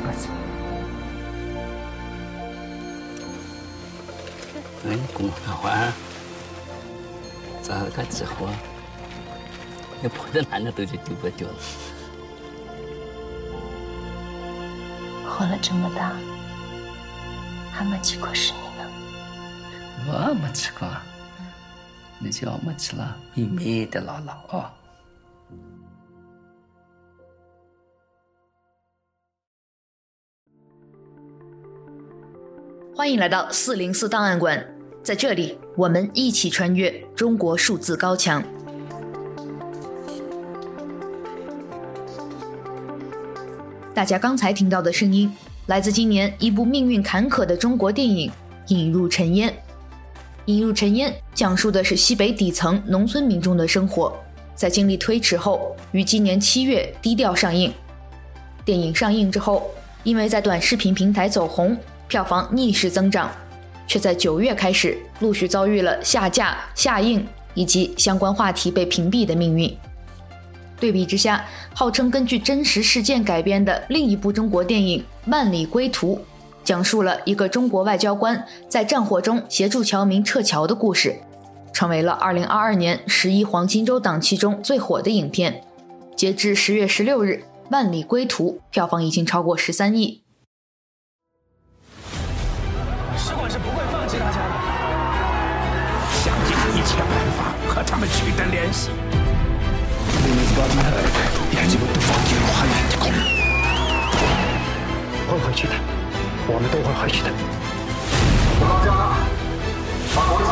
个字。哎，公的话，找个机会，你跑到哪里都就丢不掉了。活了这么大，还没吃过世面呢。我没吃过，你就要没去了，美美的姥姥啊。欢迎来到四零四档案馆，在这里，我们一起穿越中国数字高墙。大家刚才听到的声音，来自今年一部命运坎坷的中国电影《引入尘烟》。《引入尘烟》讲述的是西北底层农村民众的生活，在经历推迟后，于今年七月低调上映。电影上映之后，因为在短视频平台走红。票房逆势增长，却在九月开始陆续遭遇了下架、下映以及相关话题被屏蔽的命运。对比之下，号称根据真实事件改编的另一部中国电影《万里归途》，讲述了一个中国外交官在战火中协助侨民撤侨的故事，成为了二零二二年十一黄金周档期中最火的影片。截至十月十六日，《万里归途》票房已经超过十三亿。们取得联系。会回去的，我们都会回去的。到家，把我的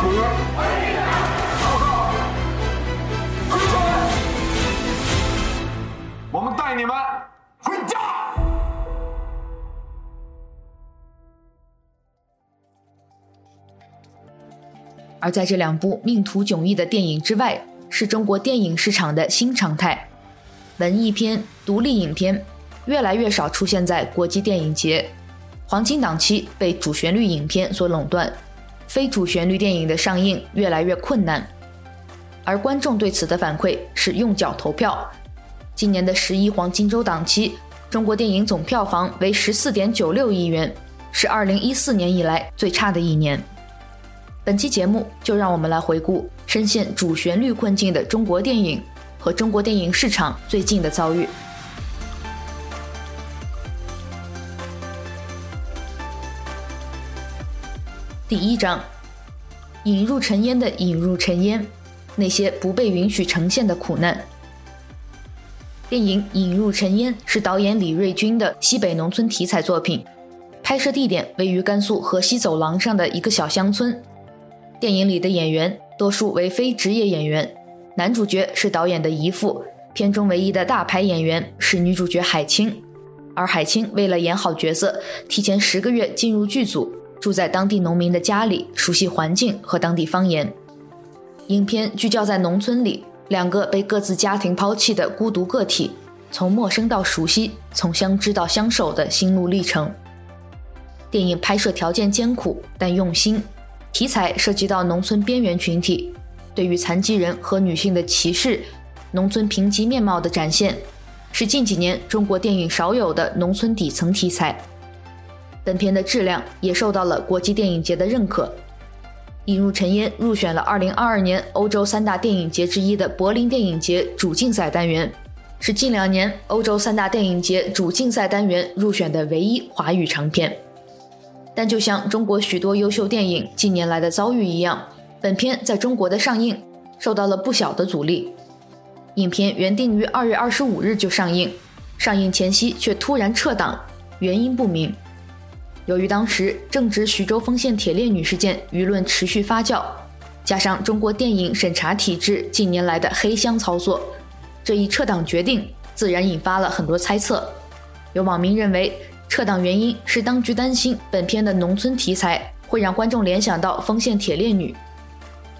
而在这两部命途迥异的电影之外，是中国电影市场的新常态：文艺片、独立影片越来越少出现在国际电影节，黄金档期被主旋律影片所垄断，非主旋律电影的上映越来越困难。而观众对此的反馈是用脚投票。今年的十一黄金周档期，中国电影总票房为十四点九六亿元，是二零一四年以来最差的一年。本期节目就让我们来回顾深陷主旋律困境的中国电影和中国电影市场最近的遭遇。第一章，引入尘烟的引入尘烟，那些不被允许呈现的苦难。电影《引入尘烟》是导演李瑞军的西北农村题材作品，拍摄地点位于甘肃河西走廊上的一个小乡村。电影里的演员多数为非职业演员，男主角是导演的姨父，片中唯一的大牌演员是女主角海清，而海清为了演好角色，提前十个月进入剧组，住在当地农民的家里，熟悉环境和当地方言。影片聚焦在农村里，两个被各自家庭抛弃的孤独个体，从陌生到熟悉，从相知到相守的心路历程。电影拍摄条件艰苦，但用心。题材涉及到农村边缘群体，对于残疾人和女性的歧视，农村贫瘠面貌的展现，是近几年中国电影少有的农村底层题材。本片的质量也受到了国际电影节的认可，《引入尘烟》入选了2022年欧洲三大电影节之一的柏林电影节主竞赛单元，是近两年欧洲三大电影节主竞赛单元入选的唯一华语长片。但就像中国许多优秀电影近年来的遭遇一样，本片在中国的上映受到了不小的阻力。影片原定于二月二十五日就上映，上映前夕却突然撤档，原因不明。由于当时正值徐州丰县铁链女事件舆论持续发酵，加上中国电影审查体制近年来的黑箱操作，这一撤档决定自然引发了很多猜测。有网民认为，撤档原因是当局担心本片的农村题材会让观众联想到丰县铁链女，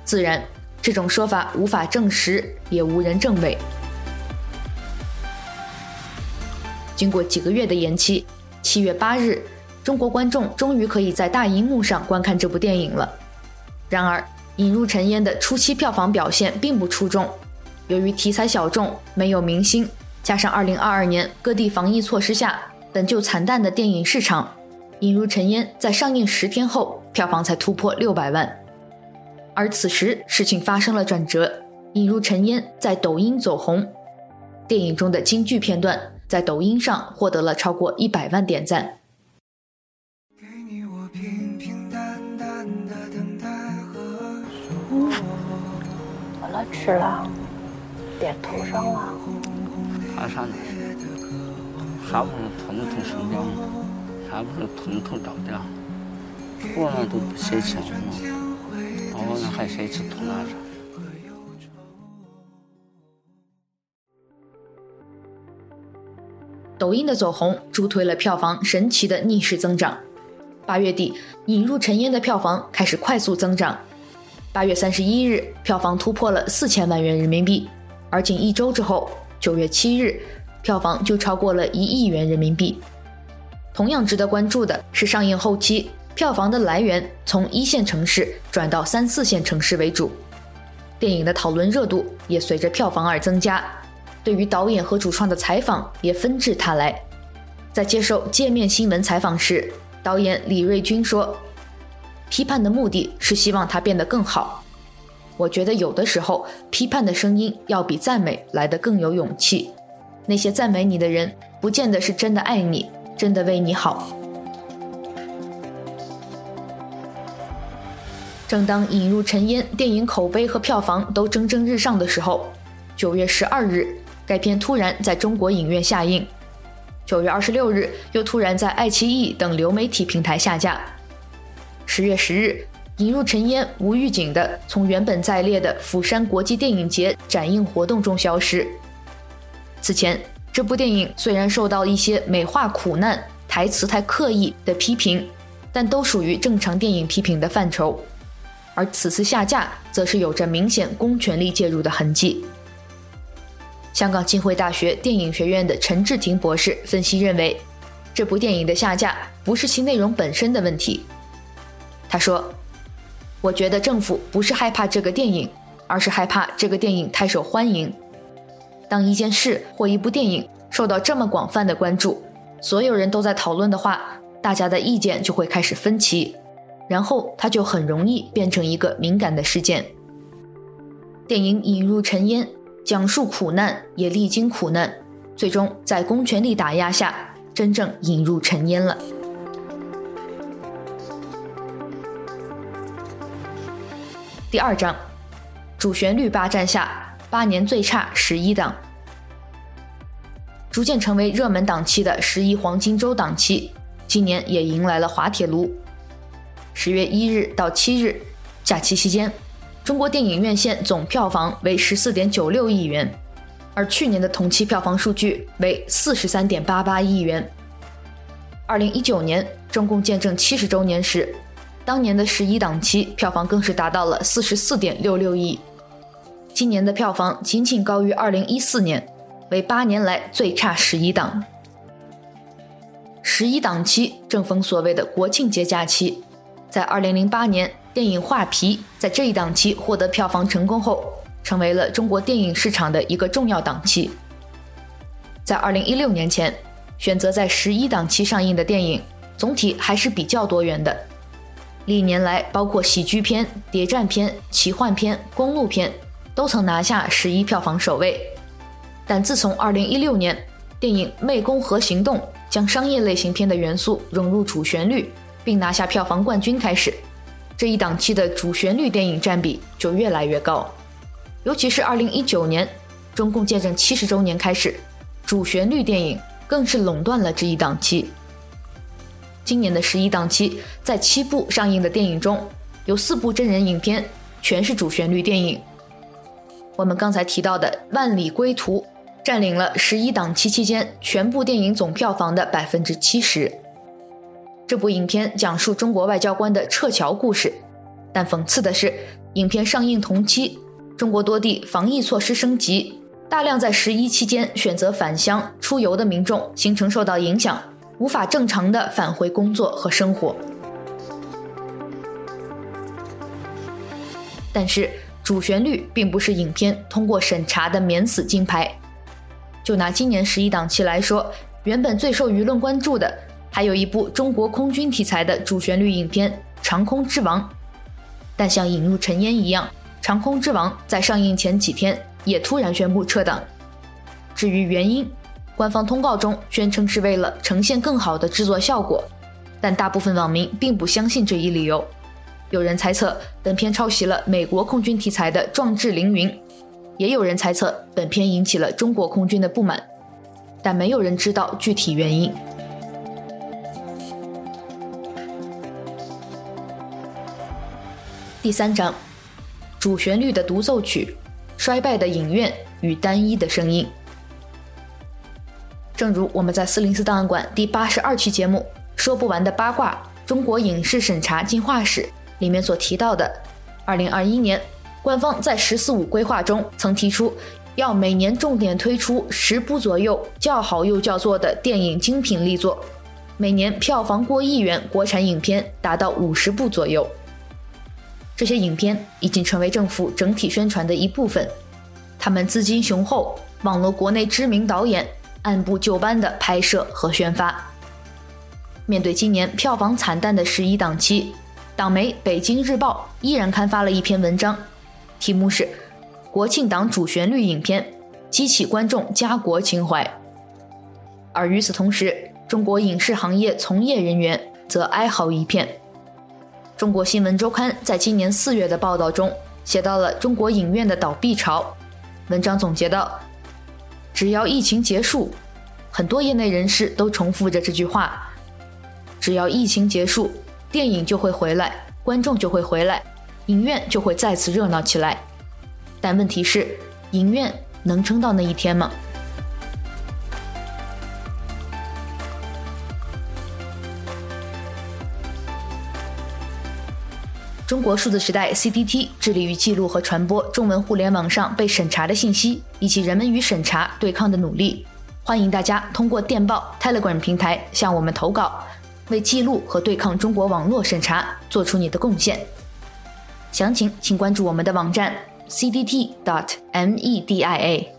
自然这种说法无法证实，也无人证伪。经过几个月的延期，七月八日，中国观众终于可以在大荧幕上观看这部电影了。然而，《引入尘烟》的初期票房表现并不出众，由于题材小众，没有明星，加上二零二二年各地防疫措施下。本就惨淡的电影市场，《引入尘烟》在上映十天后，票房才突破六百万。而此时，事情发生了转折，《引入尘烟》在抖音走红，电影中的京剧片段在抖音上获得了超过一百万点赞。嗯，完了，吃了，点头上了。爬山的，还不是吞吞生掉，啥不是吞吞倒掉，活了都不舍弃了嘛，我那还舍弃吞哪着？抖音的走红助推了票房神奇的逆势增长。八月底，《引入尘烟》的票房开始快速增长。八月三十一日，票房突破了四千万元人民币，而仅一周之后，九月七日，票房就超过了一亿元人民币。同样值得关注的是，上映后期票房的来源从一线城市转到三四线城市为主，电影的讨论热度也随着票房而增加。对于导演和主创的采访也纷至沓来。在接受界面新闻采访时，导演李瑞军说：“批判的目的是希望它变得更好。”我觉得有的时候，批判的声音要比赞美来得更有勇气。那些赞美你的人，不见得是真的爱你，真的为你好。正当《引入尘烟》电影口碑和票房都蒸蒸日上的时候，九月十二日，该片突然在中国影院下映。九月二十六日，又突然在爱奇艺等流媒体平台下架。十月十日。引入尘烟，无预警的从原本在列的釜山国际电影节展映活动中消失。此前，这部电影虽然受到一些美化苦难、台词太刻意的批评，但都属于正常电影批评的范畴。而此次下架，则是有着明显公权力介入的痕迹。香港浸会大学电影学院的陈志廷博士分析认为，这部电影的下架不是其内容本身的问题。他说。我觉得政府不是害怕这个电影，而是害怕这个电影太受欢迎。当一件事或一部电影受到这么广泛的关注，所有人都在讨论的话，大家的意见就会开始分歧，然后它就很容易变成一个敏感的事件。电影引入尘烟，讲述苦难，也历经苦难，最终在公权力打压下，真正引入尘烟了。第二章，主旋律霸占下，八年最差十一档，逐渐成为热门档期的十一黄金周档期，今年也迎来了滑铁卢。十月一日到七日，假期期间，中国电影院线总票房为十四点九六亿元，而去年的同期票房数据为四十三点八八亿元。二零一九年中共建政七十周年时，当年的十一档期票房更是达到了四十四点六六亿，今年的票房仅仅高于二零一四年，为八年来最差十一档。十一档期正逢所谓的国庆节假期，在二零零八年电影《画皮》在这一档期获得票房成功后，成为了中国电影市场的一个重要档期。在二零一六年前，选择在十一档期上映的电影总体还是比较多元的。历年来，包括喜剧片、谍战片、奇幻片、公路片，都曾拿下十一票房首位。但自从2016年电影《湄公河行动》将商业类型片的元素融入主旋律，并拿下票房冠军开始，这一档期的主旋律电影占比就越来越高。尤其是2019年中共建政七十周年开始，主旋律电影更是垄断了这一档期。今年的十一档期，在七部上映的电影中，有四部真人影片，全是主旋律电影。我们刚才提到的《万里归途》，占领了十一档期期间全部电影总票房的百分之七十。这部影片讲述中国外交官的撤侨故事，但讽刺的是，影片上映同期，中国多地防疫措施升级，大量在十一期间选择返乡出游的民众行程受到影响。无法正常的返回工作和生活，但是主旋律并不是影片通过审查的免死金牌。就拿今年十一档期来说，《原本最受舆论关注的，还有一部中国空军题材的主旋律影片《长空之王》，但像引入尘烟一样，《长空之王》在上映前几天也突然宣布撤档。至于原因，官方通告中宣称是为了呈现更好的制作效果，但大部分网民并不相信这一理由。有人猜测本片抄袭了美国空军题材的《壮志凌云》，也有人猜测本片引起了中国空军的不满，但没有人知道具体原因。第三章，主旋律的独奏曲，衰败的影院与单一的声音。正如我们在四零四档案馆第八十二期节目《说不完的八卦：中国影视审查进化史》里面所提到的，二零二一年，官方在“十四五”规划中曾提出，要每年重点推出十部左右叫好又叫座的电影精品力作，每年票房过亿元国产影片达到五十部左右。这些影片已经成为政府整体宣传的一部分，他们资金雄厚，网罗国内知名导演。按部就班的拍摄和宣发。面对今年票房惨淡的十一档期，党媒《北京日报》依然刊发了一篇文章，题目是《国庆档主旋律影片激起观众家国情怀》。而与此同时，中国影视行业从业人员则哀嚎一片。中国新闻周刊在今年四月的报道中写到了中国影院的倒闭潮，文章总结道。只要疫情结束，很多业内人士都重复着这句话：只要疫情结束，电影就会回来，观众就会回来，影院就会再次热闹起来。但问题是，影院能撑到那一天吗？中国数字时代 （CDT） 致力于记录和传播中文互联网上被审查的信息，以及人们与审查对抗的努力。欢迎大家通过电报 Telegram 平台向我们投稿，为记录和对抗中国网络审查做出你的贡献。详情请关注我们的网站 cdt.dot.media。